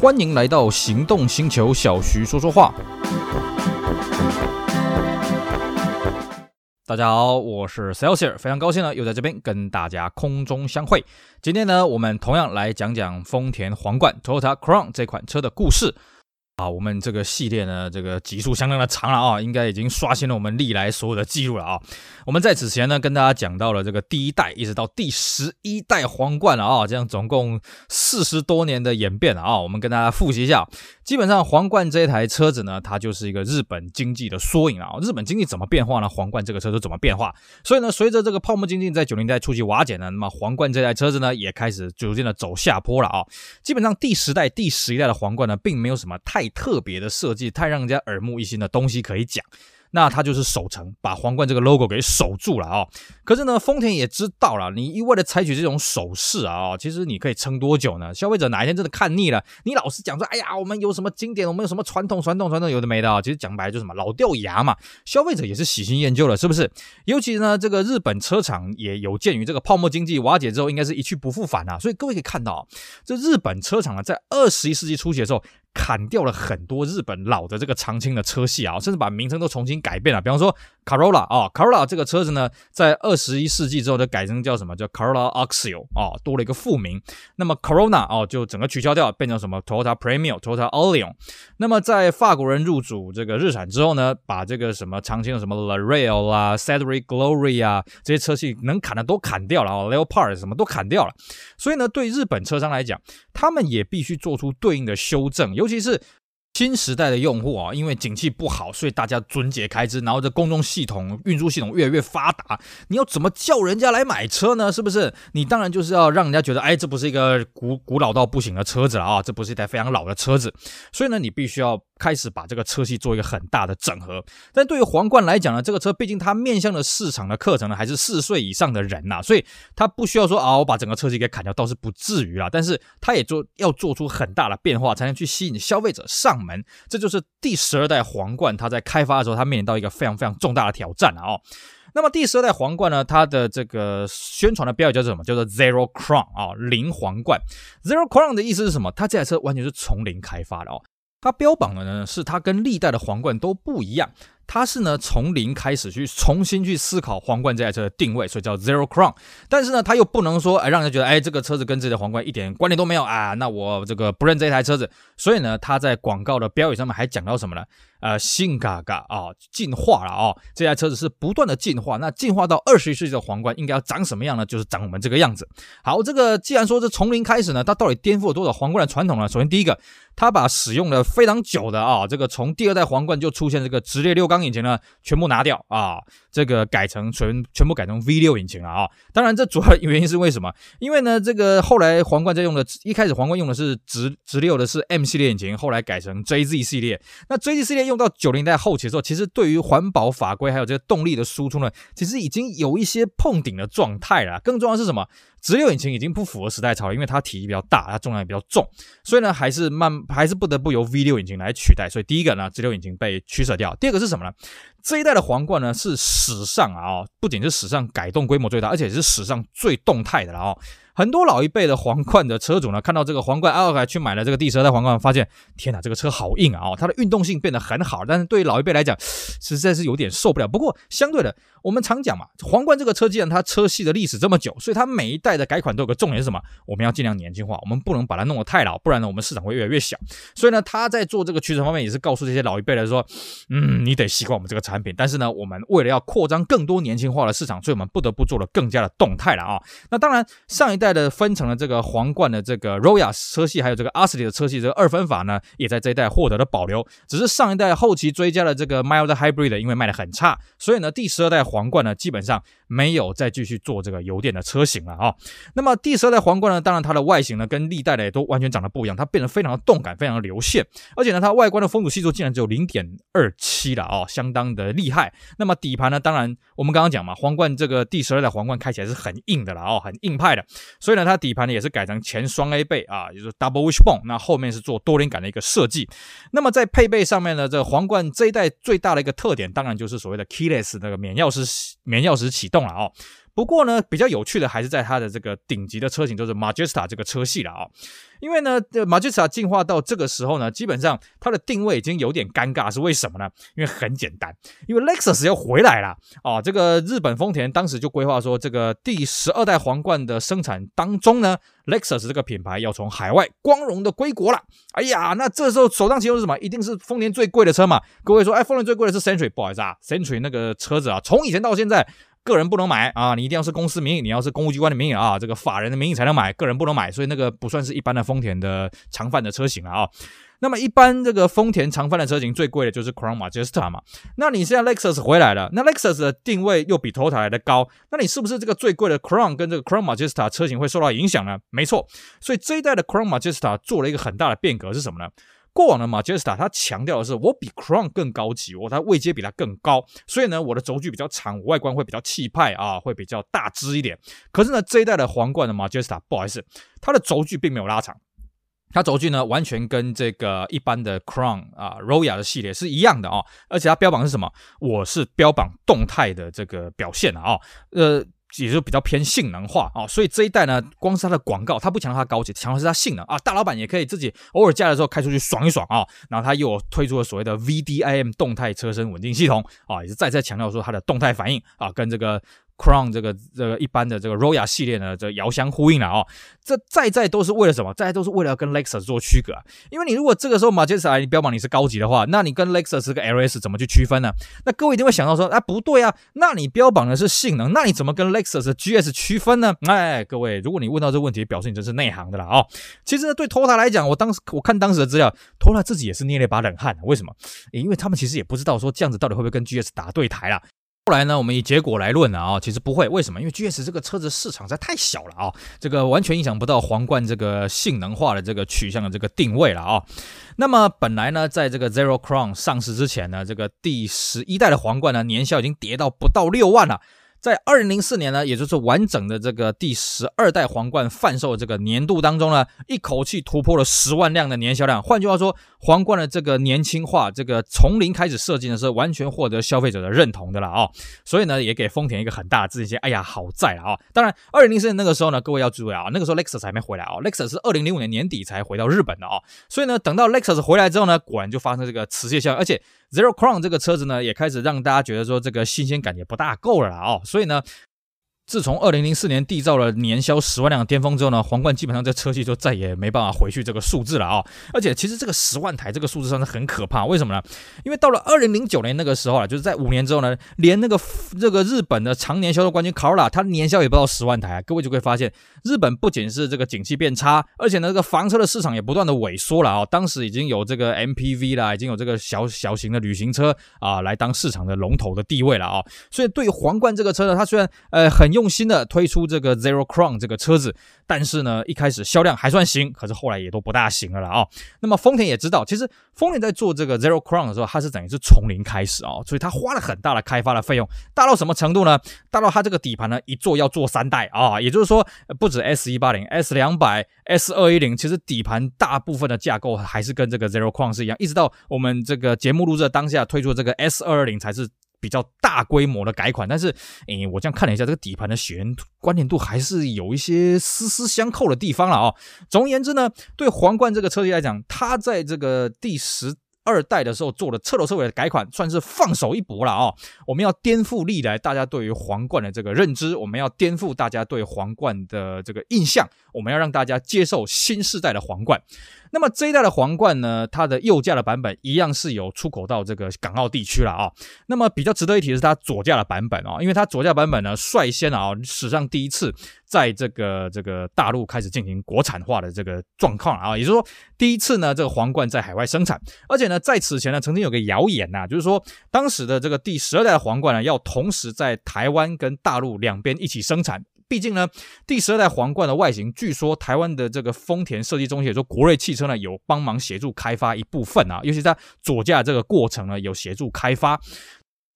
欢迎来到行动星球，小徐说说话。大家好，我是 Celsius，非常高兴呢，又在这边跟大家空中相会。今天呢，我们同样来讲讲丰田皇冠 Toyota Crown 这款车的故事。啊，我们这个系列呢，这个集数相当的长了啊，应该已经刷新了我们历来所有的记录了啊。我们在此前呢，跟大家讲到了这个第一代一直到第十一代皇冠了啊，这样总共四十多年的演变了啊。我们跟大家复习一下，基本上皇冠这台车子呢，它就是一个日本经济的缩影啊。日本经济怎么变化呢？皇冠这个车就怎么变化。所以呢，随着这个泡沫经济在九零代初期瓦解呢，那么皇冠这台车子呢，也开始逐渐的走下坡了啊。基本上第十代、第十一代的皇冠呢，并没有什么太特别的设计，太让人家耳目一新的东西可以讲。那它就是守城，把皇冠这个 logo 给守住了啊、可是呢，丰田也知道了，你一味的采取这种手势啊，其实你可以撑多久呢？消费者哪一天真的看腻了，你老是讲说，哎呀，我们有什么经典，我们有什么传统，传统，传统，有的没的啊。其实讲白了就什么老掉牙嘛。消费者也是喜新厌旧了，是不是？尤其呢，这个日本车厂也有鉴于这个泡沫经济瓦解之后，应该是一去不复返啊。所以各位可以看到，这日本车厂呢，在二十一世纪初期的时候。砍掉了很多日本老的这个长青的车系啊，甚至把名称都重新改变了。比方说 Corolla 啊，Corolla 这个车子呢，在二十一世纪之后就改成叫什么？叫 Corolla Axio 啊，多了一个副名。那么 Corona 哦，就整个取消掉，变成什么 Toyota Premio、Toyota Allion。那么在法国人入主这个日产之后呢，把这个什么长青的什么 Lareal 啊、Cedric Glory 啊这些车系能砍的都砍掉了啊，Leopard 什么都砍掉了。所以呢，对日本车商来讲，他们也必须做出对应的修正，尤其是新时代的用户啊，因为景气不好，所以大家撙节开支，然后这公众系统、运输系统越来越发达，你要怎么叫人家来买车呢？是不是？你当然就是要让人家觉得，哎，这不是一个古古老到不行的车子了啊，这不是一台非常老的车子，所以呢，你必须要。开始把这个车系做一个很大的整合，但对于皇冠来讲呢，这个车毕竟它面向的市场的课程呢，还是四岁以上的人呐、啊，所以它不需要说啊，我把整个车系给砍掉，倒是不至于啦。但是它也做要做出很大的变化，才能去吸引消费者上门。这就是第十二代皇冠，它在开发的时候，它面临到一个非常非常重大的挑战啊、哦。那么第十二代皇冠呢，它的这个宣传的标语叫做什么？叫做 Zero Crown 啊，零皇冠。Zero Crown 的意思是什么？它这台车完全是从零开发的哦。它标榜的呢，是它跟历代的皇冠都不一样，它是呢从零开始去重新去思考皇冠这台车的定位，所以叫 Zero Crown。但是呢，它又不能说哎让人觉得哎这个车子跟自己的皇冠一点关联都没有啊，那我这个不认这台车子。所以呢，它在广告的标语上面还讲到什么呢？呃，新嘎嘎啊，进化了啊、这台车子是不断的进化。那进化到二十一世纪的皇冠应该要长什么样呢？就是长我们这个样子。好，这个既然说是从零开始呢，它到底颠覆了多少皇冠的传统呢？首先第一个，它把使用了非常久的啊，这个从第二代皇冠就出现这个直列六缸引擎呢，全部拿掉啊，这个改成全全部改成 V 六引擎了啊。当然，这主要原因是为什么？因为呢，这个后来皇冠在用的，一开始皇冠用的是直直六的是 M 系列引擎，后来改成 JZ 系列。那 JZ 系列用到九零代后期的时候，其实对于环保法规还有这个动力的输出呢，其实已经有一些碰顶的状态了。更重要的是什么？直六引擎已经不符合时代潮流，因为它体积比较大，它重量也比较重，所以呢，还是慢，还是不得不由 V 六引擎来取代。所以第一个呢，直六引擎被取舍掉。第二个是什么呢？这一代的皇冠呢，是史上啊，不仅是史上改动规模最大，而且是史上最动态的了哦。很多老一辈的皇冠的车主呢，看到这个皇冠，啊，去买了这个第十二代皇冠，发现天哪，这个车好硬啊！哦，它的运动性变得很好，但是对于老一辈来讲，实在是有点受不了。不过相对的，我们常讲嘛，皇冠这个车既然它车系的历史这么久，所以它每一代的改款都有个重点是什么？我们要尽量年轻化，我们不能把它弄得太老，不然呢，我们市场会越来越小。所以呢，他在做这个取舍方面，也是告诉这些老一辈来说，嗯，你得习惯我们这个产品。但是呢，我们为了要扩张更多年轻化的市场，所以我们不得不做的更加的动态了啊。那当然，上一代的分成了这个。皇冠的这个 Royal 车系，还有这个 asti 的车系，这个二分法呢，也在这一代获得了保留。只是上一代后期追加了这个 Mild Hybrid，因为卖的很差，所以呢，第十二代皇冠呢，基本上没有再继续做这个油电的车型了啊、那么第十二代皇冠呢，当然它的外形呢，跟历代的也都完全长得不一样，它变得非常的动感，非常的流线，而且呢，它外观的风阻系数竟然只有零点二七了、哦，相当的厉害。那么底盘呢，当然我们刚刚讲嘛，皇冠这个第十二代皇冠开起来是很硬的了哦，很硬派的，所以呢，它底盘呢也是改成前双 A 背啊，就是 Double Wishbone，那后面是做多连杆的一个设计。那么在配备上面呢，这皇冠这一代最大的一个特点，当然就是所谓的 Keyless 那个免钥匙免钥匙启动动了哦。不过呢，比较有趣的还是在它的这个顶级的车型，就是 Majesta 这个车系了啊、因为呢，Majesta 进化到这个时候呢，基本上它的定位已经有点尴尬，是为什么呢？因为很简单，因为 Lexus 要回来了啊、这个日本丰田当时就规划说，这个第十二代皇冠的生产当中呢，Lexus 这个品牌要从海外光荣的归国了。哎呀，那这时候首当其冲是什么？一定是丰田最贵的车嘛。各位说，哎，丰田最贵的是 Century，不好意思啊，Century 那个车子啊，从以前到现在。个人不能买啊，你一定要是公司名义，你要是公务机关的名义啊，这个法人的名义才能买，个人不能买，所以那个不算是一般的丰田的常范的车型了啊。那么一般这个丰田常贩的车型最贵的就是 Crown Majesta 嘛。那你现在 Lexus 回来了，那 Lexus 的定位又比 Toyota 来的高，那你是不是这个最贵的 Crown 跟这个 Crown Majesta 车型会受到影响呢？没错，所以这一代的 Crown Majesta 做了一个很大的变革是什么呢？过往的 Majesta 它强调的是我比 Crown 更高级，我它位阶比它更高，所以呢我的轴距比较长，外观会比较气派啊，会比较大只一点。可是呢这一代的皇冠的 Majesta 不好意思，它的轴距并没有拉长，它轴距呢完全跟这个一般的 Crown 啊 Royal 的系列是一样的啊，而且它标榜是什么？我是标榜动态的这个表现啊，呃。也就比较偏性能化啊，所以这一代呢，光是它的广告，它不强调它高级，强调是它性能啊。大老板也可以自己偶尔驾的时候开出去爽一爽啊。然后它又推出了所谓的 VDIM 动态车身稳定系统啊，也是再次强调说它的动态反应啊，跟这个。Crown 这个这个一般的这个 Royal 系列呢，这遥相呼应了哦。这再再都是为了什么？再都是为了要跟 Lexus 做区隔。因为你如果这个时候 Majesta 你标榜你是高级的话，那你跟 Lexus 这个 LS 怎么去区分呢？那各位一定会想到说，啊不对啊，那你标榜的是性能，那你怎么跟 Lexus 的 GS 区分呢？哎，各位，如果你问到这个问题，表示你真是内行的了啊。其实呢，对 Toyota 来讲，我当时我看当时的资料，Toyota 自己也是捏了一把冷汗。为什么？因为他们其实也不知道说这样子到底会不会跟 GS 打对台了。后来呢，我们以结果来论了啊、其实不会，为什么？因为 GS 这个车子市场实在太小了啊、这个完全影响不到皇冠这个性能化的这个取向的这个定位了啊、那么本来呢，在这个 Zero Crown 上市之前呢，这个第十一代的皇冠呢，年销已经跌到不到六万了。在二零零四年呢，也就是完整的这个第十二代皇冠贩售这个年度当中呢，一口气突破了十万辆的年销量。换句话说，皇冠的这个年轻化，这个从零开始设计呢，是完全获得消费者的认同的了啊、所以呢，也给丰田一个很大的自信心。哎呀，好在了啊、当然，二零零四年那个时候呢，各位要注意啊，那个时候 Lexus 还没回来啊、，Lexus 是二零零五年年底才回到日本的啊、所以呢，等到 Lexus 回来之后呢，果然就发生这个磁铁效应，而且 Zero Crown 这个车子呢，也开始让大家觉得说这个新鲜感也不大够了啊、所以呢。自从二零零四年缔造了年销十万辆的巅峰之后呢，皇冠基本上这车系就再也没办法回去这个数字了啊！而且其实这个十万台这个数字上是很可怕，为什么呢？因为到了二零零九年那个时候啊，就是在五年之后呢，连那个这个日本的常年销售冠军 Corolla，它年销也不到十万台啊！各位就会发现，日本不仅是这个景气变差，而且呢，这个房车的市场也不断的萎缩了啊！当时已经有这个 MPV 啦，已经有这个小小型的旅行车啊，来当市场的龙头的地位了啊！所以对于皇冠这个车呢，它虽然呃很用心的推出这个 Zero Crown 这个车子，但是呢，一开始销量还算行，可是后来也都不大行了啦啊、哦。那么丰田也知道，其实丰田在做这个 Zero Crown 的时候，它是等于是从零开始啊、哦，所以它花了很大的开发的费用，大到什么程度呢？大到它这个底盘呢，一做要做三代啊、哦，也就是说，不止 S 一八零、S 两百、S 二一零，其实底盘大部分的架构还是跟这个 Zero Crown 是一样，一直到我们这个节目录制当下推出这个 S 二二零才是。比较大规模的改款，但是，诶，我这样看了一下，这个底盘的血缘关联度还是有一些丝丝相扣的地方了啊、哦。总而言之呢，对皇冠这个车系来讲，它在这个第十二代的时候做的彻头彻尾的改款，算是放手一搏了啊、哦。我们要颠覆历来大家对于皇冠的这个认知，我们要颠覆大家对皇冠的这个印象，我们要让大家接受新世代的皇冠。那么这一代的皇冠呢，它的右驾的版本一样是有出口到这个港澳地区了啊、那么比较值得一提的是它左驾的版本哦，因为它左驾版本呢率先啊史上第一次在这个这个大陆开始进行国产化的这个状况啊，也就是说第一次呢这个皇冠在海外生产，而且呢在此前呢曾经有个谣言呐，就是说当时的这个第十二代的皇冠呢要同时在台湾跟大陆两边一起生产。毕竟呢，第十二代皇冠的外形，据说台湾的这个丰田设计中心，也说国瑞汽车呢，有帮忙协助开发一部分啊，尤其在左驾这个过程呢，有协助开发。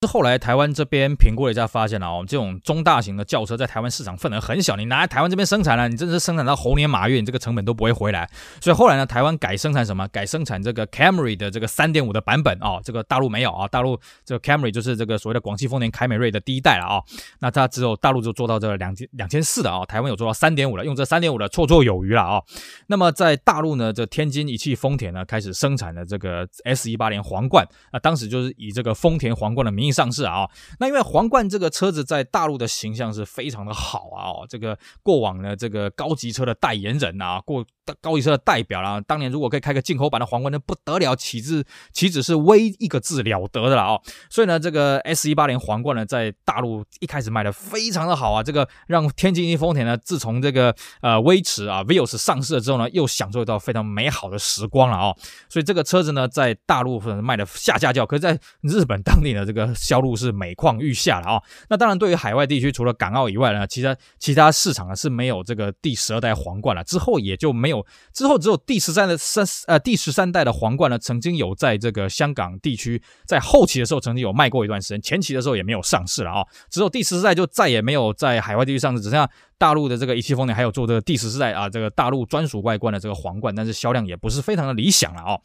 是后来台湾这边评估了一下，发现了哦，这种中大型的轿车在台湾市场份额很小，你拿来台湾这边生产了，你真的是生产到猴年马月，你这个成本都不会回来。所以后来呢，台湾改生产什么？改生产这个 Camry 的这个三点五的版本哦，这个大陆没有啊，大陆这个 Camry 就是这个所谓的广汽丰田凯美瑞的第一代了啊。那它只有大陆就做到这两千两千四的啊，台湾有做到三点五了，用这三点五的绰绰有余了啊。那么在大陆呢，这天津一汽丰田呢开始生产了这个 S 一八零皇冠，啊当时就是以这个丰田皇冠的名义上市啊。那因为皇冠这个车子在大陆的形象是非常的好啊，这个过往呢，这个高级车的代言人啊，过高级车的代表啦，当年如果可以开个进口版的皇冠，那不得了，岂止岂止是威一个字了得的了哦。所以呢，这个 S 一八零皇冠呢，在大陆一开始卖的非常的好啊，这个让天津一丰田呢，自从这个呃威驰啊 Vios 上市了之后呢，又享受到非常美好的时光了哦。所以这个车子呢，在大陆卖的下下叫，可是在日本当地的这个销路是每况愈下了啊、哦，那当然，对于海外地区，除了港澳以外呢，其他其他市场呢是没有这个第十二代皇冠了。之后也就没有有，之后只有第十三的三呃第十三代的皇冠呢，曾经有在这个香港地区在后期的时候曾经有卖过一段时间，前期的时候也没有上市了啊、哦。只有第十四代就再也没有在海外地区上市，只剩下大陆的这个一汽丰田还有做这个第十四代啊这个大陆专属外观的这个皇冠，但是销量也不是非常的理想了啊、哦。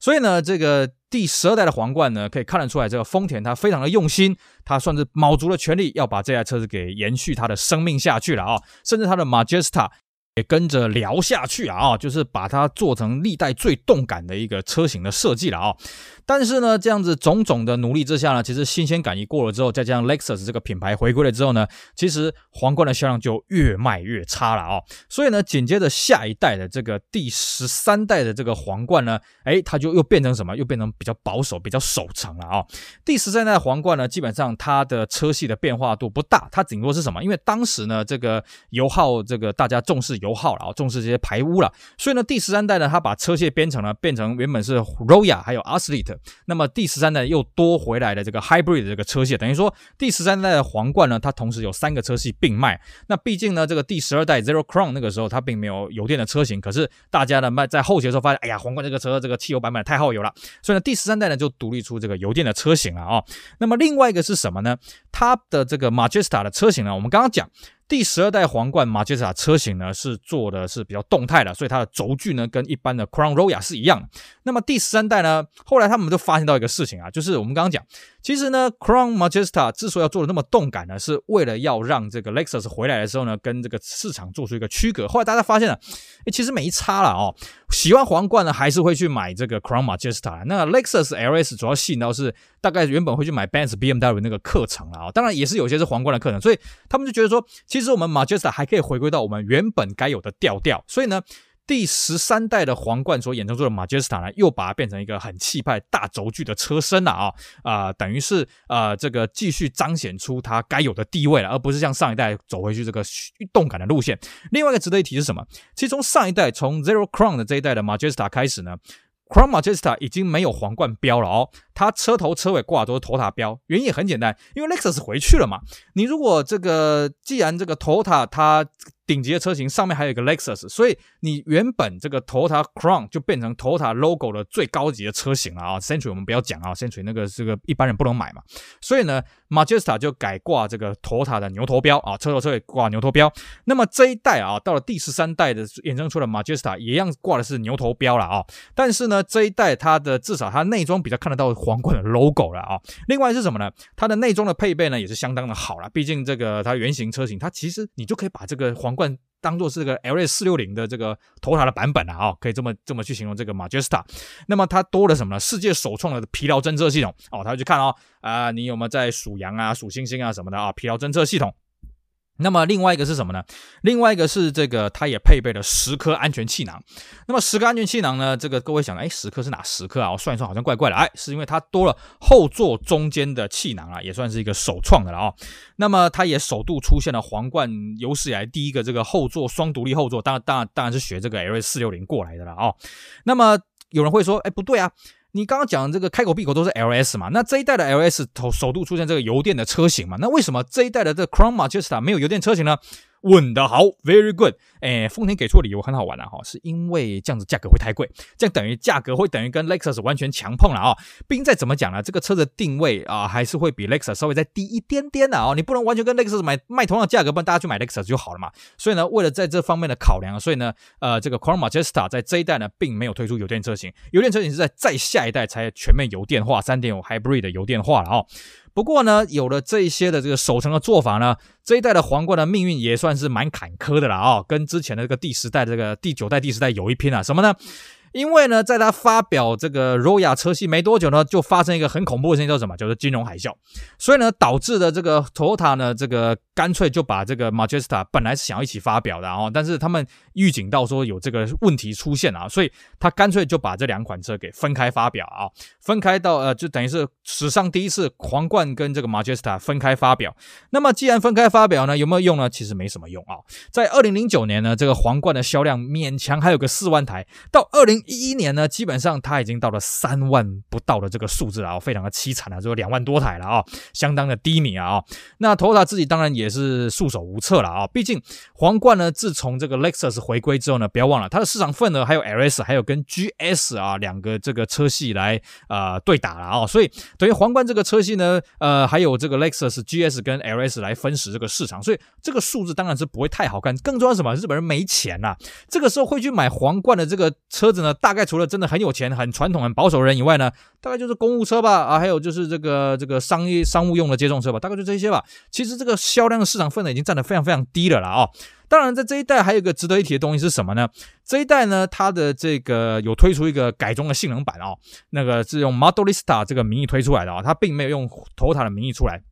所以呢，这个。第十二代的皇冠呢，可以看得出来，这个丰田它非常的用心，它算是卯足了全力要把这台车子给延续它的生命下去了啊，甚至它的 Majesta 也跟着聊下去啊，就是把它做成历代最动感的一个车型的设计了啊。但是呢，这样子种种的努力之下呢，其实新鲜感一过了之后，再加上 Lexus 这个品牌回归了之后呢，其实皇冠的销量就越卖越差了啊、哦。所以呢，紧接着下一代的这个第十三代的这个皇冠呢，诶，它就又变成什么？又变成比较保守、比较守成了啊、哦。第十三代皇冠呢，基本上它的车系的变化度不大，它顶多是什么？因为当时呢，这个油耗，这个大家重视油耗了啊、哦，重视这些排污了，所以呢，第十三代呢，它把车系编成呢变成原本是 Roya 还有 Aslit 那么第十三代又多回来的这个 Hybrid 的这个车系，等于说第十三代的皇冠呢，它同时有三个车系并卖。那毕竟呢，这个第十二代 Zero Crown 那个时候它并没有油电的车型，可是大家呢卖在后期的时候发现，哎呀，皇冠这个车这个汽油版本太耗油了，所以呢第十三代呢就独立出这个油电的车型了啊、那么另外一个是什么呢？它的这个 Majesta 的车型呢，我们刚刚讲。第十二代皇冠马杰斯塔车型呢，是做的是比较动态的，所以它的轴距呢跟一般的 Crown Royal 是一样的。那么第十三代呢，后来他们就发现到一个事情啊，就是我们刚刚讲，其实呢 Crown Majesta 之所以要做的那么动感呢，是为了要让这个 Lexus 回来的时候呢，跟这个市场做出一个区隔。后来大家发现了，诶，其实没差了哦。喜欢皇冠呢，还是会去买这个 Crown Majesta。那 Lexus LS 主要吸引到是大概原本会去买 Benz BMW 那个课程了啊，当然也是有些是皇冠的课程，所以他们就觉得说，其实我们 Majesta 还可以回归到我们原本该有的调调。所以呢，第十三代的皇冠所衍生出的 Majesta 呢，又把它变成一个很气派大轴距的车身了啊啊，等于是呃这个继续彰显出它该有的地位了，而不是像上一代走回去这个动感的路线。另外一个值得一提是什么？其实从上一代从 Zero Crown 的这一代的 Majesta 开始呢，Crown Majesta 已经没有皇冠标了哦，它车头车尾挂的都是 Toyota 标，原因也很简单，因为 Lexus 回去了嘛。你如果这个既然这个 Toyota 它顶级的车型上面还有一个 Lexus，所以你原本这个 Toyota Crown 就变成 Toyota logo 的最高级的车型了啊。Century 我们不要讲啊，Century 那个这个一般人不能买嘛。所以呢，Majesta 就改挂这个 Toyota 的牛头标啊，车头车尾挂牛头标。那么这一代啊，到了第十三代的衍生出的 Majesta 也一样挂的是牛头标了啊。但是呢，这一代它的至少它内装比较看得到皇冠的 logo 了啊。另外是什么呢？它的内装的配备呢也是相当的好了。毕竟这个它原型车型，它其实你就可以把这个皇冠当做是个 LS 四六零的这个头头的版本了啊，可以这么这么去形容这个 Majesta。那么它多了什么呢？世界首创的疲劳侦测系统哦，它会去看哦，啊，你有没有在数羊啊、数星星啊什么的啊？疲劳侦测系统。那么另外一个是什么呢？另外一个是这个，它也配备了十颗安全气囊。那么十颗安全气囊呢？这个各位想，哎，十颗是哪十颗啊？我算一算，好像怪怪的。哎，是因为它多了后座中间的气囊啊，也算是一个首创的了啊、哦。那么它也首度出现了皇冠有史以来第一个这个后座双独立后座，当然当然当然是学这个 LS 四六零过来的了啊、哦。那么有人会说，哎，不对啊。你刚刚讲的这个开口闭口都是 LS 嘛？那这一代的 LS 头首度出现这个油电的车型嘛？那为什么这一代的这 Crown Majesta 没有油电车型呢？问得好，very good。诶，丰田给出的理由很好玩啊，哈，是因为这样子价格会太贵，这样等于价格会等于跟 Lexus 完全强碰了啊。毕竟再怎么讲呢，这个车的定位啊，还是会比 Lexus 稍微再低一点点的啊。你不能完全跟 Lexus 买卖同样的价格，不然大家去买 Lexus 就好了嘛。所以呢，为了在这方面的考量，所以呢，呃，这个 Crown Majesta 在这一代呢，并没有推出油电车型，油电车型是在再下一代才全面油电化，三点五 Hybrid 的油电化了啊。不过呢，有了这一些的这个守城的做法呢，这一代的皇冠的命运也算是蛮坎坷的了啊、跟之前的这个第十代、这个第九代、第十代有一拼啊，什么呢？因为呢，在他发表这个 Roya 车系没多久呢，就发生一个很恐怖的事情，叫什么？叫做金融海啸。所以呢，导致的这个 Toyota 呢，这个干脆就把这个 Majesta 本来是想要一起发表的啊，但是他们预警到说有这个问题出现啊，所以他干脆就把这两款车给分开发表啊，分开到呃，就等于是史上第一次皇冠跟这个 Majesta 分开发表。那么既然分开发表呢，有没有用呢？其实没什么用啊。在二零零九年呢，这个皇冠的销量勉强还有个四万台，到二零一一年呢，基本上它已经到了三万不到的这个数字了啊，非常的凄惨了，只有两万多台了啊，相当的低迷啊。那 Toyota 自己当然也是束手无策了啊，毕竟皇冠呢，自从这个 Lexus 回归之后呢，不要忘了它的市场份额还有 LS，还有跟 GS 啊两个这个车系来呃对打了啊，所以等于皇冠这个车系呢，呃还有这个 Lexus GS 跟 LS 来分食这个市场，所以这个数字当然是不会太好看。更重要什么？日本人没钱呐，这个时候会去买皇冠的这个车子呢？大概除了真的很有钱、很传统、很保守人以外呢，大概就是公务车吧，啊，还有就是这个这个商业商务用的接送车吧，大概就这些吧。其实这个销量的市场份额已经占得非常非常低了啦啊。当然，在这一代还有一个值得一提的东西是什么呢？这一代呢，它的这个有推出一个改装的性能版哦，那个是用 Modelista 这个名义推出来的啊，它并没有用 Toyota 的名义出来。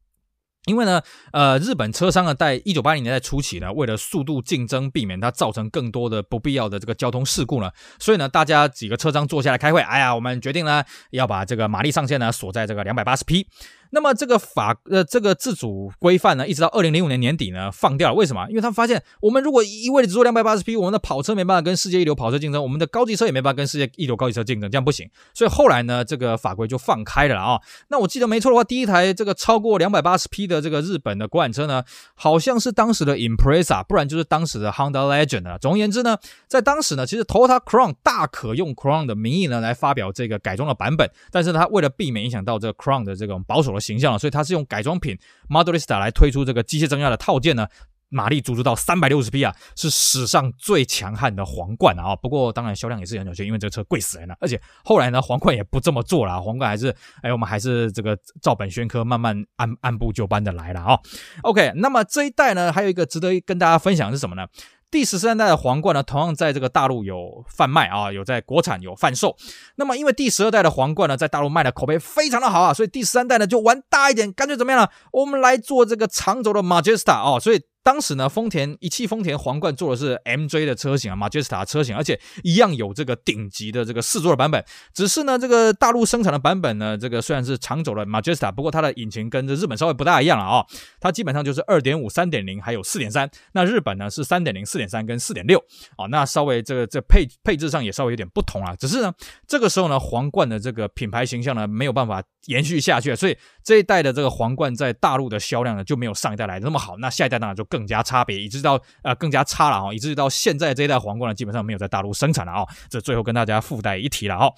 因为呢，呃，日本车商呢，在一九八零年代初期呢，为了速度竞争，避免它造成更多的不必要的这个交通事故呢，所以呢，大家几个车商坐下来开会，哎呀，我们决定呢，要把这个马力上限呢锁在这个两百八十匹。那么这个法呃这个自主规范呢，一直到二零零五年年底呢放掉了。为什么？因为他们发现，我们如果一味的只做两百八十匹，我们的跑车没办法跟世界一流跑车竞争，我们的高级车也没办法跟世界一流高级车竞争，这样不行。所以后来呢，这个法规就放开了啊。那我记得没错的话，第一台这个超过两百八十匹的这个日本的国产车呢，好像是当时的 Impreza，不然就是当时的 Honda Legend 了。总而言之呢，在当时呢，其实 Toyota Crown 大可用 Crown 的名义呢来发表这个改装的版本，但是他为了避免影响到这个 Crown 的这种保守的形象，所以它是用改装品 Modelista 来推出这个机械增压的套件呢，马力足足到三百六十匹啊，是史上最强悍的皇冠啊！不过当然销量也是很有限，因为这个车贵死人了。而且后来呢，皇冠也不这么做了，皇冠还是哎，我们还是这个照本宣科，慢慢按按部就班的来了啊。OK，那么这一代呢，还有一个值得跟大家分享的是什么呢？第十三代的皇冠呢，同样在这个大陆有贩卖啊，有在国产有贩售。那么因为第十二代的皇冠呢，在大陆卖的口碑非常的好啊，所以第十三代呢就玩大一点，干脆怎么样呢？我们来做这个长轴的 Majesta 哦，所以。当时呢，丰田一汽丰田皇冠做的是 MJ 的车型啊，Majesta 车型，而且一样有这个顶级的这个四座的版本。只是呢，这个大陆生产的版本呢，这个虽然是长轴的 Majesta，不过它的引擎跟这日本稍微不大一样了啊、它基本上就是二点五、三点零还有四点三。那日本呢是三点零、四点三跟四点六啊。那稍微这个这配配置上也稍微有点不同啊。只是呢，这个时候呢，皇冠的这个品牌形象呢没有办法延续下去，所以这一代的这个皇冠在大陆的销量呢就没有上一代来的那么好。那下一代当然就。更加差别，以至到呃更加差了啊，以至于到现在这一代皇冠呢，基本上没有在大陆生产了啊。这最后跟大家附带一提了啊。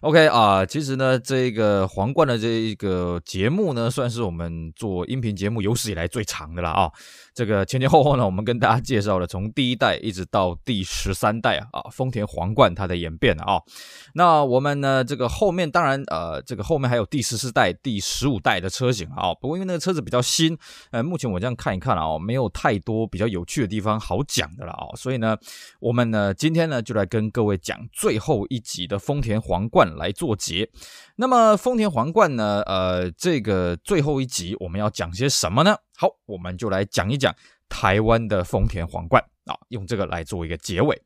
OK 啊，其实呢，这个皇冠的这一个节目呢，算是我们做音频节目有史以来最长的了啊。这个前前后后呢，我们跟大家介绍了从第一代一直到第十三代啊，啊，丰田皇冠它的演变啊。那我们呢，这个后面当然呃，这个后面还有第十四代、第十五代的车型啊。不过因为那个车子比较新，呃，目前我这样看一看啊，没有太多比较有趣的地方好讲的了啊。所以呢，我们呢今天呢就来跟各位讲最后一集的丰田皇冠。来做结，那么丰田皇冠呢？呃，这个最后一集我们要讲些什么呢？好，我们就来讲一讲台湾的丰田皇冠啊，用这个来做一个结尾。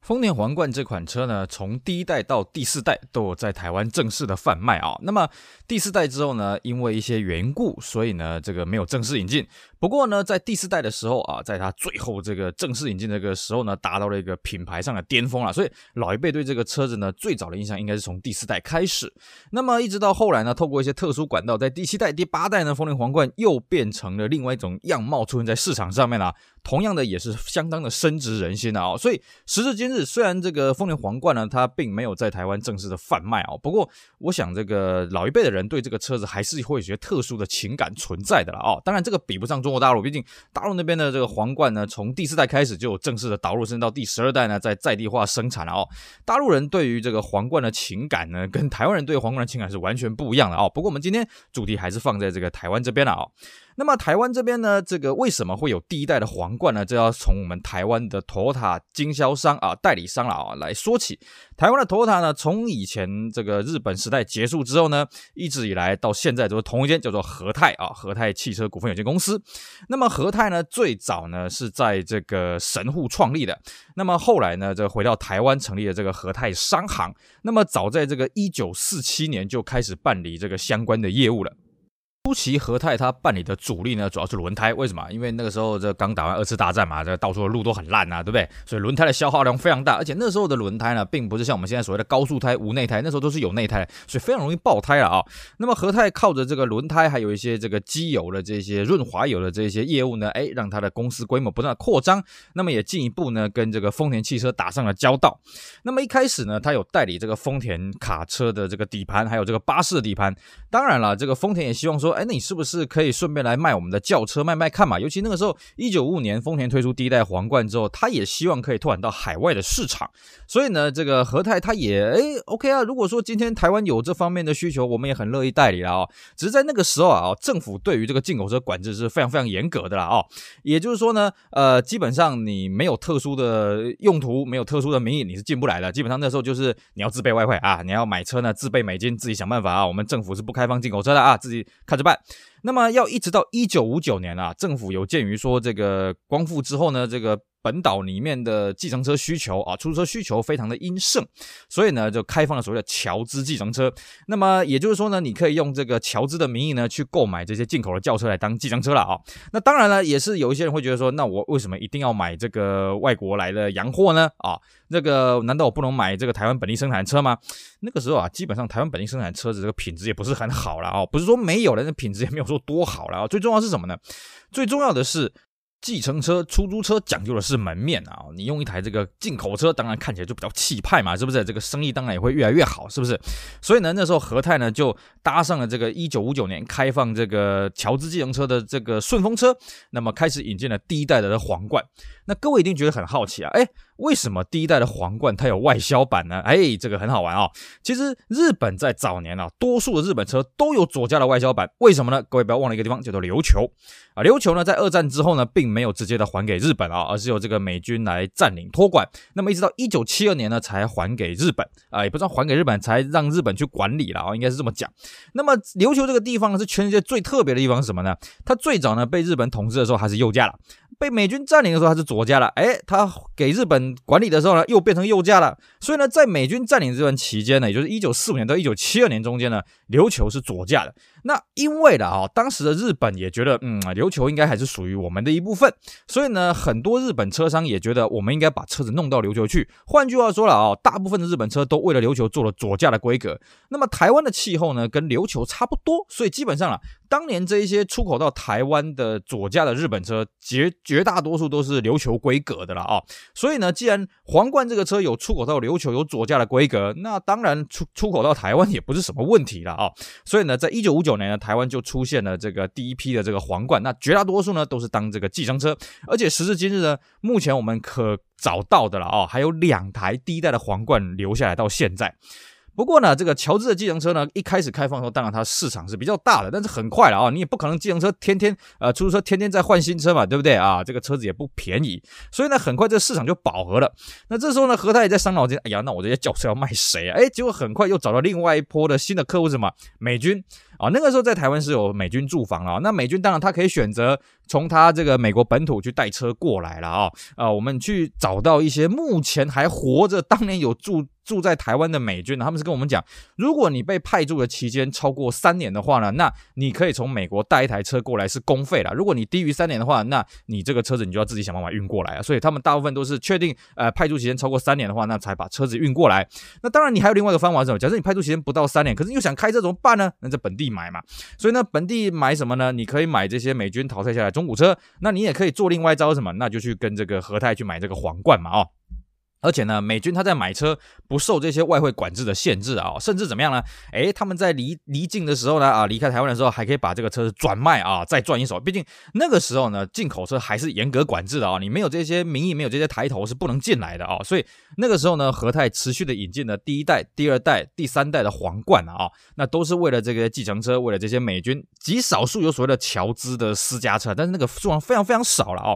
丰田皇冠这款车呢，从第一代到第四代都有在台湾正式的贩卖啊。那么第四代之后呢，因为一些缘故，所以呢，这个没有正式引进。不过呢，在第四代的时候啊，在它最后这个正式引进的这个时候呢，达到了一个品牌上的巅峰了。所以老一辈对这个车子呢，最早的印象应该是从第四代开始。那么一直到后来呢，透过一些特殊管道，在第七代、第八代呢，丰田皇冠又变成了另外一种样貌出现在市场上面了。同样的也是相当的深植人心的啊，所以时至今日，虽然这个丰田皇冠呢，它并没有在台湾正式的贩卖啊，不过我想这个老一辈的人对这个车子还是会有些特殊的情感存在的了啊。当然这个比不上中中国大陆，毕竟大陆那边的这个皇冠呢，从第四代开始就有正式的导入，甚至到第十二代呢，在在地化生产了哦。大陆人对于这个皇冠的情感呢，跟台湾人对皇冠的情感是完全不一样的哦。不过我们今天主题还是放在这个台湾这边了哦。那么台湾这边呢，这个为什么会有第一代的皇冠呢？这要从我们台湾的 Toyota 经销商啊、代理商了啊来说起。台湾的 Toyota 呢，从以前这个日本时代结束之后呢，一直以来到现在都是同一间叫做和泰啊，和泰汽车股份有限公司。那么和泰呢，最早呢是在这个神户创立的，那么后来呢，这回到台湾成立了这个和泰商行。那么早在这个一九四七年就开始办理这个相关的业务了。初期和泰它办理的主力呢，主要是轮胎。为什么？因为那个时候这刚打完二次大战嘛，这到处的路都很烂啊，对不对？所以轮胎的消耗量非常大，而且那时候的轮胎呢，并不是像我们现在所谓的高速胎无内胎，那时候都是有内胎，所以非常容易爆胎了啊。那么和泰靠着这个轮胎，还有一些这个机油的这些润滑油的这些业务呢，哎，让它的公司规模不断的扩张，那么也进一步呢跟这个丰田汽车打上了交道。那么一开始呢，他有代理这个丰田卡车的这个底盘，还有这个巴士的底盘。当然了，这个丰田也希望说，哎，那你是不是可以顺便来卖我们的轿车，卖卖看嘛？尤其那个时候，一九五五年丰田推出第一代皇冠之后，他也希望可以拓展到海外的市场。所以呢，这个和泰他也哎，OK 啊。如果说今天台湾有这方面的需求，我们也很乐意代理了啊。只是在那个时候啊，政府对于这个进口车管制是非常非常严格的啦啊。也就是说呢，呃，基本上你没有特殊的用途，没有特殊的名义，你是进不来的。基本上那时候就是你要自备外汇啊，你要买车呢，自备美金，自己想办法啊。我们政府是不开放进口车的啊，自己看失败。那么要一直到一九五九年啊，政府有鉴于说这个光复之后呢，这个。本岛里面的计程车需求啊，出租车需求非常的殷盛，所以呢，就开放了所谓的侨资计程车。那么也就是说呢，你可以用这个侨资的名义呢，去购买这些进口的轿车来当计程车了啊。那当然了，也是有一些人会觉得说，那我为什么一定要买这个外国来的洋货呢？啊，那个难道我不能买这个台湾本地生产车吗？那个时候啊，基本上台湾本地生产车子这个品质也不是很好了啊，不是说没有了，那品质也没有说多好了啊。最重要是什么呢？最重要的是。计程车、出租车讲究的是门面啊，你用一台这个进口车，当然看起来就比较气派嘛，是不是？这个生意当然也会越来越好，是不是？所以呢，那时候和泰呢就搭上了这个一九五九年开放这个乔治计程车的这个顺风车，那么开始引进了第一代的皇冠。那各位一定觉得很好奇啊，诶，为什么第一代的皇冠它有外销版呢？诶，这个很好玩啊、哦。其实日本在早年啊，多数的日本车都有左驾的外销版，为什么呢？各位不要忘了一个地方，叫做琉球啊。琉球呢，在二战之后呢，并没有直接的还给日本啊，而是由这个美军来占领托管。那么一直到一九七二年呢，才还给日本啊，也不知道还给日本，才让日本去管理了啊，应该是这么讲。那么琉球这个地方呢，是全世界最特别的地方是什么呢？它最早呢被日本统治的时候还是右驾了。被美军占领的时候，它是左驾了。哎，它给日本管理的时候呢，又变成右驾了。所以呢，在美军占领这段期间呢，也就是一九四五年到一九七二年中间呢，琉球是左驾的。那因为的啊，当时的日本也觉得，嗯，琉球应该还是属于我们的一部分。所以呢，很多日本车商也觉得，我们应该把车子弄到琉球去。换句话说了啊，大部分的日本车都为了琉球做了左驾的规格。那么台湾的气候呢，跟琉球差不多，所以基本上啊。当年这一些出口到台湾的左驾的日本车，绝绝大多数都是琉球规格的了啊。所以呢，既然皇冠这个车有出口到琉球，有左驾的规格，那当然出出口到台湾也不是什么问题了啊。所以呢，在一九五九九年，台湾就出现了这个第一批的这个皇冠，那绝大多数呢都是当这个计程车，而且时至今日呢，目前我们可找到的了啊，还有两台第一代的皇冠留下来到现在。不过呢，这个乔治的计程车呢，一开始开放的时候，当然它市场是比较大的，但是很快了啊，你也不可能计程车天天呃，出租车天天在换新车嘛，对不对啊？这个车子也不便宜，所以呢，很快这个市场就饱和了。那这时候呢，何太也在伤脑筋，哎呀，那我这些轿车要卖谁啊？哎，结果很快又找到另外一波的新的客户什么？美军。啊，那个时候在台湾是有美军驻防了，那美军当然他可以选择从他这个美国本土去带车过来了啊，啊，我们去找到一些目前还活着，当年有驻住在台湾的美军，他们是跟我们讲，如果你被派驻的期间超过三年的话呢，那你可以从美国带一台车过来是公费啦。如果你低于三年的话，那你这个车子你就要自己想办法运过来啊。所以他们大部分都是确定呃派驻期间超过三年的话，那才把车子运过来。那当然你还有另外一个方法是什么？假设你派驻期间不到三年，可是又想开车怎么办呢？那在本地买嘛。所以呢，本地买什么呢？你可以买这些美军淘汰下来中古车，那你也可以做另外一招什么？那就去跟这个和泰去买这个皇冠嘛，哦。而且呢，美军他在买车不受这些外汇管制的限制啊，甚至怎么样呢？诶，他们在离离境的时候呢，啊，离开台湾的时候，还可以把这个车子转卖啊，再赚一手。毕竟那个时候呢，进口车还是严格管制的啊，你没有这些名义，没有这些抬头是不能进来的啊。所以那个时候呢，和泰持续的引进了第一代、第二代、第三代的皇冠啊，那都是为了这个计程车，为了这些美军，极少数有所谓的乔兹的私家车，但是那个数量非常非常少了啊。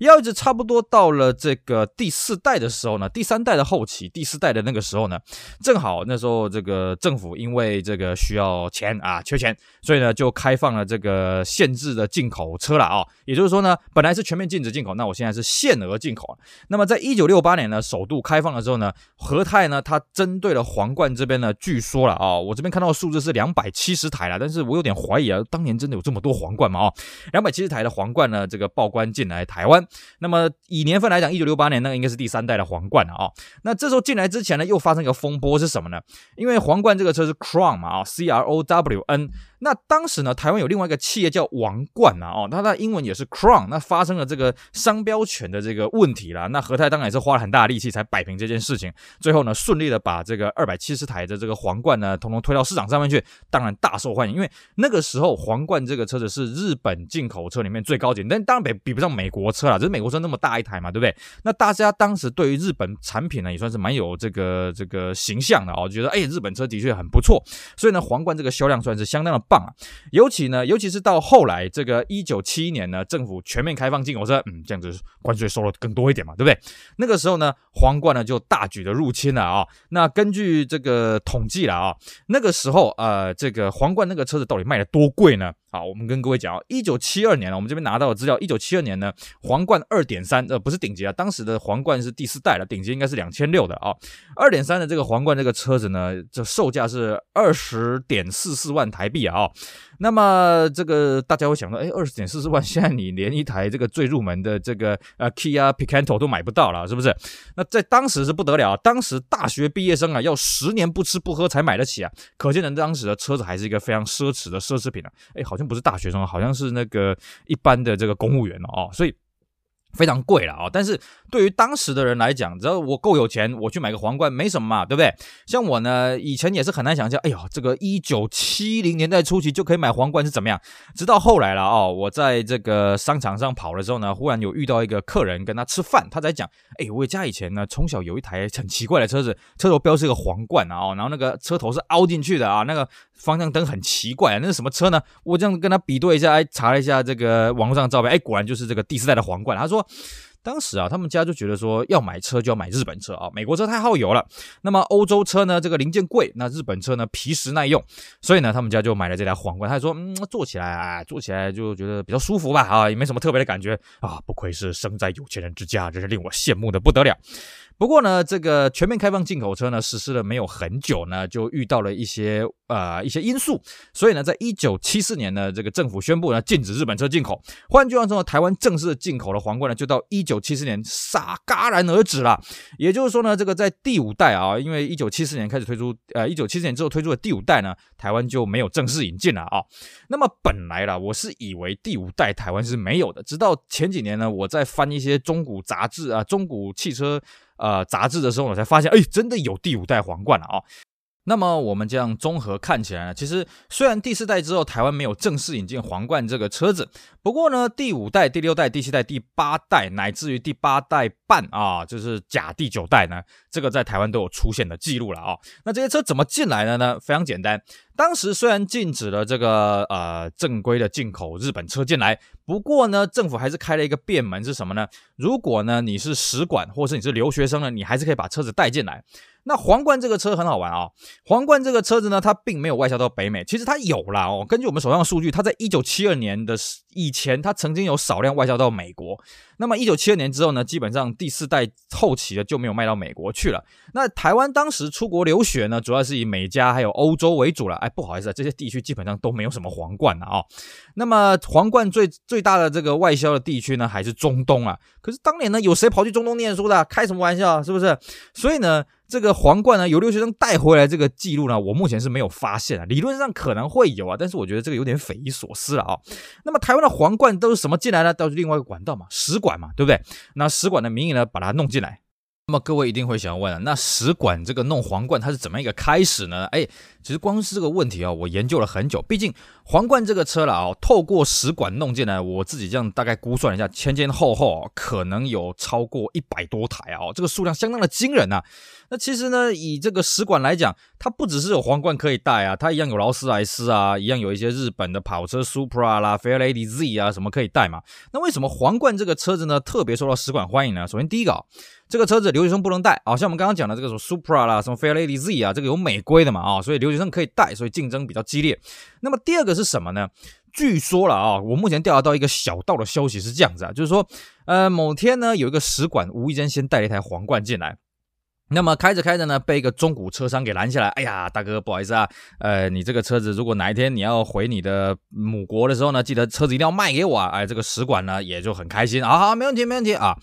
要一直差不多到了这个第四代的时候。那第三代的后期，第四代的那个时候呢，正好那时候这个政府因为这个需要钱啊，缺钱，所以呢就开放了这个限制的进口车了啊。也就是说呢，本来是全面禁止进口，那我现在是限额进口。那么在一九六八年呢，首度开放的时候呢，和泰呢，它针对了皇冠这边呢，据说了啊，我这边看到数字是两百七十台了，但是我有点怀疑啊，当年真的有这么多皇冠吗？啊，两百七十台的皇冠呢，这个报关进来台湾，那么以年份来讲，一九六八年那个应该是第三代的皇冠。啊，那这时候进来之前呢，又发生一个风波是什么呢？因为皇冠这个车是 Crown 嘛啊，C R O W N。那当时呢，台湾有另外一个企业叫王冠啊，哦，它的英文也是 Crown，那发生了这个商标权的这个问题了。那和泰当然也是花了很大的力气才摆平这件事情，最后呢，顺利的把这个二百七十台的这个皇冠呢，统统推到市场上面去，当然大受欢迎。因为那个时候皇冠这个车子是日本进口车里面最高级，但当然比比不上美国车了，只是美国车那么大一台嘛，对不对？那大家当时对于日本产品呢，也算是蛮有这个这个形象的哦，觉得哎，日本车的确很不错，所以呢，皇冠这个销量算是相当的。棒啊！尤其呢，尤其是到后来这个一九七一年呢，政府全面开放进口车，嗯，这样子关税收了更多一点嘛，对不对？那个时候呢，皇冠呢就大举的入侵了啊。那根据这个统计了啊，那个时候呃，这个皇冠那个车子到底卖的多贵呢？好，我们跟各位讲啊，一九七二年呢，我们这边拿到的资料，一九七二年呢，皇冠二点三，呃，不是顶级啊，当时的皇冠是第四代了，顶级应该是两千六的啊，二点三的这个皇冠这个车子呢，这售价是二十点四四万台币啊。那么这个大家会想到，哎，二十点四十万，现在你连一台这个最入门的这个呃 Kia Picanto 都买不到了，是不是？那在当时是不得了，当时大学毕业生啊，要十年不吃不喝才买得起啊，可见呢，当时的车子还是一个非常奢侈的奢侈品啊。哎，好像不是大学生，好像是那个一般的这个公务员哦，所以。非常贵了啊！但是对于当时的人来讲，只要我够有钱，我去买个皇冠没什么嘛，对不对？像我呢，以前也是很难想象，哎呦，这个一九七零年代初期就可以买皇冠是怎么样？直到后来了哦，我在这个商场上跑的时候呢，忽然有遇到一个客人跟他吃饭，他在讲，哎，我家以前呢从小有一台很奇怪的车子，车头标是个皇冠啊，然后那个车头是凹进去的啊，那个方向灯很奇怪，那是什么车呢？我这样跟他比对一下，哎，查了一下这个网络上的照片，哎，果然就是这个第四代的皇冠。他说。当时啊，他们家就觉得说，要买车就要买日本车啊，美国车太耗油了。那么欧洲车呢，这个零件贵，那日本车呢，皮实耐用，所以呢，他们家就买了这台皇冠。他说，嗯，坐起来啊，坐起来就觉得比较舒服吧，啊，也没什么特别的感觉啊。不愧是生在有钱人之家，真是令我羡慕的不得了。不过呢，这个全面开放进口车呢，实施了没有很久呢，就遇到了一些呃一些因素，所以呢，在一九七四年呢，这个政府宣布呢，禁止日本车进口。换句话说呢，台湾正式进口的皇冠呢，就到一九七四年戛戛然而止了。也就是说呢，这个在第五代啊，因为一九七四年开始推出，呃，一九七四年之后推出的第五代呢，台湾就没有正式引进了啊。那么本来啦，我是以为第五代台湾是没有的，直到前几年呢，我在翻一些中古杂志啊，中古汽车。呃，杂志的时候我才发现，哎，真的有第五代皇冠了啊！那么我们这样综合看起来呢，其实虽然第四代之后台湾没有正式引进皇冠这个车子，不过呢，第五代、第六代、第七代、第八代，乃至于第八代半啊，就是假第九代呢，这个在台湾都有出现的记录了啊。那这些车怎么进来的呢？非常简单。当时虽然禁止了这个呃正规的进口日本车进来，不过呢，政府还是开了一个便门，是什么呢？如果呢你是使馆或是你是留学生呢，你还是可以把车子带进来。那皇冠这个车很好玩啊、哦，皇冠这个车子呢，它并没有外销到北美，其实它有啦哦。根据我们手上的数据，它在一九七二年的以前，它曾经有少量外销到美国。那么一九七二年之后呢，基本上第四代后期的就没有卖到美国去了。那台湾当时出国留学呢，主要是以美加还有欧洲为主了。不好意思啊，这些地区基本上都没有什么皇冠了啊、那么皇冠最最大的这个外销的地区呢，还是中东啊。可是当年呢，有谁跑去中东念书的？开什么玩笑，是不是？所以呢。这个皇冠呢，有留学生带回来这个记录呢，我目前是没有发现啊。理论上可能会有啊，但是我觉得这个有点匪夷所思了啊。那么台湾的皇冠都是什么进来呢？都是另外一个管道嘛，使馆嘛，对不对？那使馆的名义呢，把它弄进来。那么各位一定会想问啊，那使馆这个弄皇冠，它是怎么一个开始呢？哎。其实光是这个问题啊，我研究了很久。毕竟皇冠这个车了啊，透过使馆弄进来，我自己这样大概估算一下，前前后后可能有超过一百多台啊，这个数量相当的惊人呐。那其实呢，以这个使馆来讲，它不只是有皇冠可以带啊，它一样有劳斯莱斯啊，一样有一些日本的跑车 Supra 啦、Fairlady Z 啊什么可以带嘛。那为什么皇冠这个车子呢，特别受到使馆欢迎呢？首先第一个啊，这个车子留学生不能带啊，像我们刚刚讲的这个什么 Supra 啦、什么 Fairlady Z 啊，这个有美规的嘛啊，所以留学生可以带，所以竞争比较激烈。那么第二个是什么呢？据说了啊，我目前调查到一个小道的消息是这样子啊，就是说，呃，某天呢，有一个使馆无意间先带了一台皇冠进来，那么开着开着呢，被一个中古车商给拦下来。哎呀，大哥，不好意思啊，呃，你这个车子如果哪一天你要回你的母国的时候呢，记得车子一定要卖给我啊。哎，这个使馆呢也就很开心啊，好，没问题，没问题啊。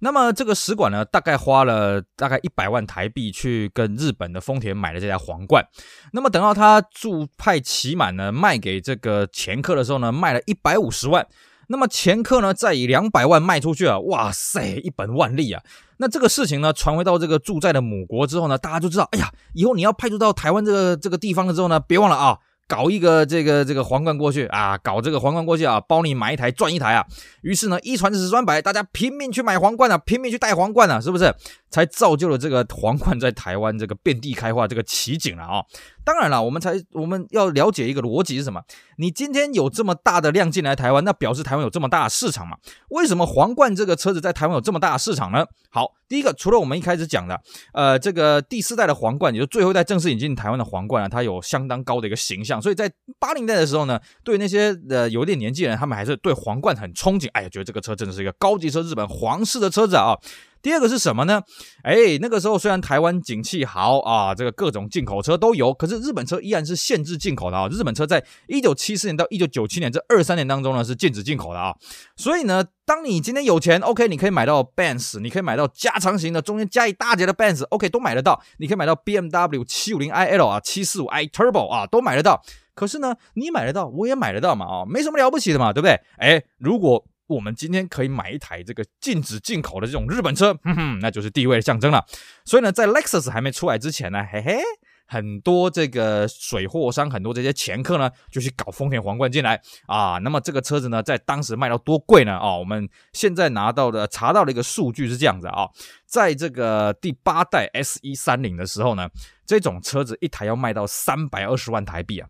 那么这个使馆呢，大概花了大概一百万台币去跟日本的丰田买了这台皇冠。那么等到他驻派期满呢，卖给这个前客的时候呢，卖了一百五十万。那么前客呢，再以两百万卖出去啊，哇塞，一本万利啊！那这个事情呢，传回到这个驻在的母国之后呢，大家就知道，哎呀，以后你要派驻到台湾这个这个地方了之后呢，别忘了啊。搞一个这个这个皇冠过去啊，搞这个皇冠过去啊，包你买一台赚一台啊。于是呢，一传十，十传百，大家拼命去买皇冠啊，拼命去戴皇冠啊，是不是？才造就了这个皇冠在台湾这个遍地开花这个奇景了啊。当然了，我们才我们要了解一个逻辑是什么？你今天有这么大的量进来台湾，那表示台湾有这么大的市场嘛？为什么皇冠这个车子在台湾有这么大的市场呢？好，第一个，除了我们一开始讲的，呃，这个第四代的皇冠，也就最后一代正式引进台湾的皇冠啊，它有相当高的一个形象，所以在八零代的时候呢，对那些呃有点年纪的人，他们还是对皇冠很憧憬。哎呀，觉得这个车真的是一个高级车，日本皇室的车子啊。第二个是什么呢？哎，那个时候虽然台湾景气好啊，这个各种进口车都有，可是日本车依然是限制进口的啊。日本车在一九七四年到一九九七年这二三年当中呢，是禁止进口的啊。所以呢，当你今天有钱，OK，你可以买到 Benz，你可以买到加长型的，中间加一大截的 Benz，OK，都买得到。你可以买到 BMW 七五零 iL 啊，七四五 i Turbo 啊，都买得到。可是呢，你买得到，我也买得到嘛啊，没什么了不起的嘛，对不对？哎，如果我们今天可以买一台这个禁止进口的这种日本车，哼哼，那就是地位的象征了。所以呢，在 Lexus 还没出来之前呢，嘿嘿，很多这个水货商，很多这些掮客呢，就去搞丰田皇冠进来啊。那么这个车子呢，在当时卖到多贵呢？啊，我们现在拿到的查到的一个数据是这样子啊，在这个第八代 S 一三零的时候呢，这种车子一台要卖到三百二十万台币啊。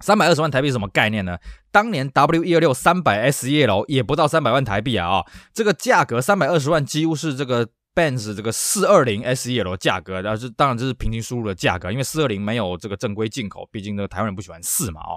三百二十万台币是什么概念呢？当年 W 一二六三百 S E L 也不到三百万台币啊！啊，这个价格三百二十万几乎是这个 Benz 这个四二零 S E L 的价格，但是当然这是平行输入的价格，因为四二零没有这个正规进口，毕竟这个台湾人不喜欢四嘛啊！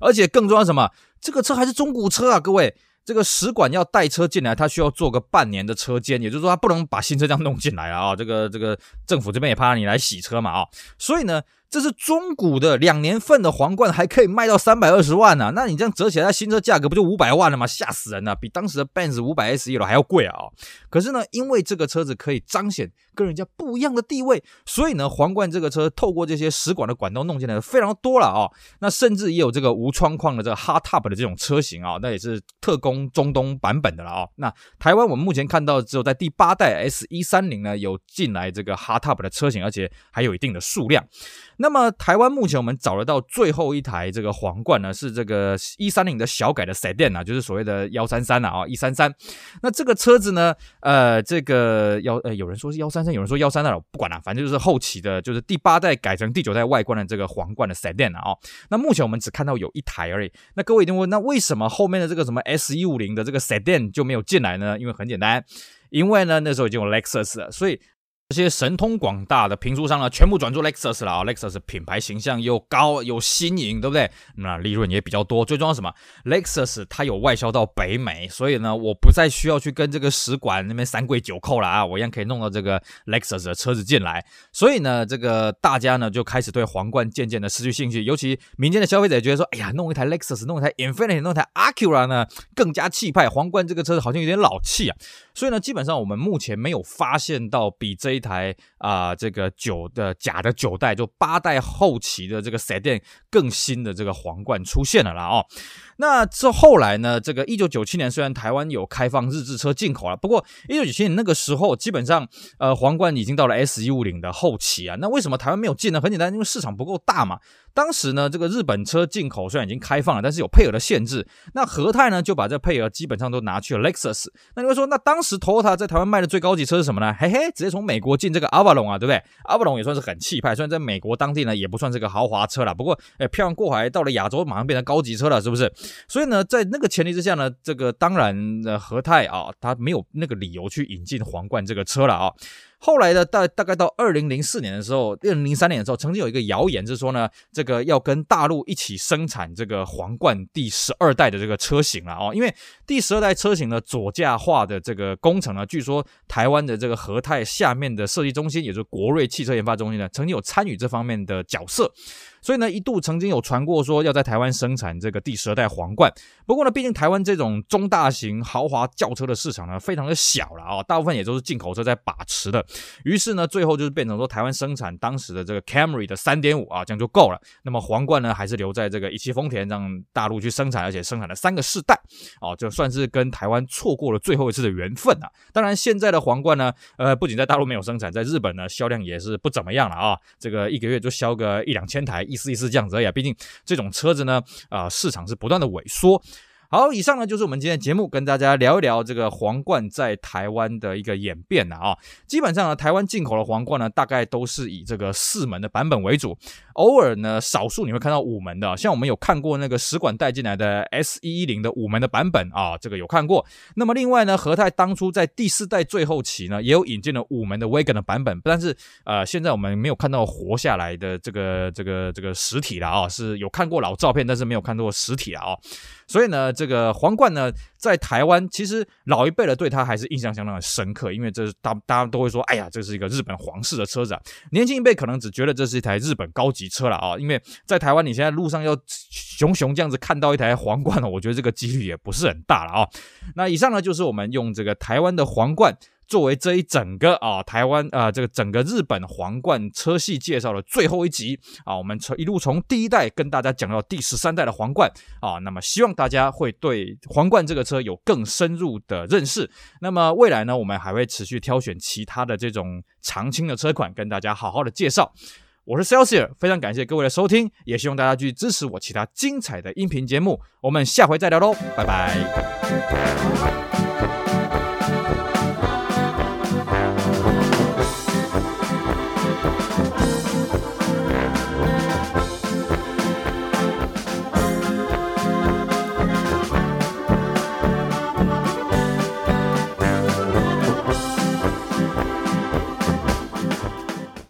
而且更重要什么？这个车还是中古车啊！各位，这个使馆要带车进来，他需要做个半年的车间，也就是说他不能把新车这样弄进来啊！这个这个政府这边也怕你来洗车嘛啊！所以呢。这是中古的两年份的皇冠，还可以卖到三百二十万呢、那你这样折起来，新车价格不就五百万了吗？吓死人了，比当时的 Benz 五百 S E 了还要贵啊！可是呢，因为这个车子可以彰显跟人家不一样的地位，所以呢，皇冠这个车透过这些使馆的管道弄进来的非常多了啊。那甚至也有这个无窗框的这个 Hardtop 的这种车型啊，那也是特供中东版本的了啊。那台湾我们目前看到只有在第八代 S 一三零呢有进来这个 Hardtop 的车型，而且还有一定的数量。那么台湾目前我们找得到最后一台这个皇冠呢，是这个一三零的小改的 sedan 啊，就是所谓的幺三三啊，一三三。那这个车子呢，呃，这个幺呃，有人说是幺三三，有人说幺三二，不管了，反正就是后期的，就是第八代改成第九代外观的这个皇冠的 sedan 啊。那目前我们只看到有一台而已。那各位一定问，那为什么后面的这个什么 S 一五零的这个 sedan 就没有进来呢？因为很简单，因为呢那时候已经有 Lexus 了，所以。这些神通广大的评书商呢，全部转做 Lexus 了啊！Lexus 品牌形象又高又新颖，对不对？那利润也比较多。最重要什么？Lexus 它有外销到北美，所以呢，我不再需要去跟这个使馆那边三跪九叩了啊！我一样可以弄到这个 Lexus 的车子进来。所以呢，这个大家呢就开始对皇冠渐渐的失去兴趣，尤其民间的消费者觉得说，哎呀，弄一台 Lexus，弄一台 Infiniti，弄一台 Acura 呢更加气派。皇冠这个车子好像有点老气啊。所以呢，基本上我们目前没有发现到比这一台啊、这个九的假的九代就八代后期的这个 sed 更新的这个皇冠出现了啦哦。那这后来呢？这个一九九七年虽然台湾有开放日制车进口了，不过一九九七年那个时候基本上，呃，皇冠已经到了 S 一五零的后期啊。那为什么台湾没有进呢？很简单，因为市场不够大嘛。当时呢，这个日本车进口虽然已经开放了，但是有配额的限制。那和泰呢就把这配额基本上都拿去了 Lexus。那你会说，那当时 Toyota 在台湾卖的最高级车是什么呢？嘿嘿，直接从美国进这个 Avalon 啊，对不对？Avalon 也算是很气派，虽然在美国当地呢也不算是个豪华车了，不过哎，漂洋过海到了亚洲，马上变成高级车了，是不是？所以呢，在那个前提之下呢，这个当然的和泰啊，他没有那个理由去引进皇冠这个车了啊。后来呢大大概到二零零四年的时候，二零零三年的时候，曾经有一个谣言，是说呢，这个要跟大陆一起生产这个皇冠第十二代的这个车型了哦，因为第十二代车型的左驾化的这个工程呢，据说台湾的这个和泰下面的设计中心，也就是国瑞汽车研发中心呢，曾经有参与这方面的角色。所以呢，一度曾经有传过说要在台湾生产这个第十二代皇冠。不过呢，毕竟台湾这种中大型豪华轿车的市场呢，非常的小了啊，大部分也都是进口车在把持的。于是呢，最后就是变成说台湾生产当时的这个 Camry 的三点五啊，这样就够了。那么皇冠呢，还是留在这个一汽丰田让大陆去生产，而且生产了三个世代，哦，就算是跟台湾错过了最后一次的缘分啊。当然，现在的皇冠呢，呃，不仅在大陆没有生产，在日本呢销量也是不怎么样了啊。这个一个月就销个一两千台。一丝一丝这样子而已啊，毕竟这种车子呢，啊、市场是不断的萎缩。好，以上呢就是我们今天的节目，跟大家聊一聊这个皇冠在台湾的一个演变了啊。基本上呢，台湾进口的皇冠呢，大概都是以这个四门的版本为主，偶尔呢，少数你会看到五门的，像我们有看过那个使馆带进来的 S 一一零的五门的版本啊，这个有看过。那么另外呢，和泰当初在第四代最后期呢，也有引进了五门的 Wagon 的版本，但是呃，现在我们没有看到活下来的这个这个这个实体了啊，是有看过老照片，但是没有看过实体了啊。所以呢，这个皇冠呢，在台湾其实老一辈的对他还是印象相当的深刻，因为这是大大家都会说，哎呀，这是一个日本皇室的车子啊。年轻一辈可能只觉得这是一台日本高级车了啊，因为在台湾你现在路上要熊熊这样子看到一台皇冠呢，我觉得这个几率也不是很大了啊。那以上呢，就是我们用这个台湾的皇冠。作为这一整个啊台湾啊这个整个日本皇冠车系介绍的最后一集啊，我们从一路从第一代跟大家讲到第十三代的皇冠啊，那么希望大家会对皇冠这个车有更深入的认识。那么未来呢，我们还会持续挑选其他的这种常青的车款跟大家好好的介绍。我是 Celsius，非常感谢各位的收听，也希望大家继续支持我其他精彩的音频节目。我们下回再聊喽，拜拜。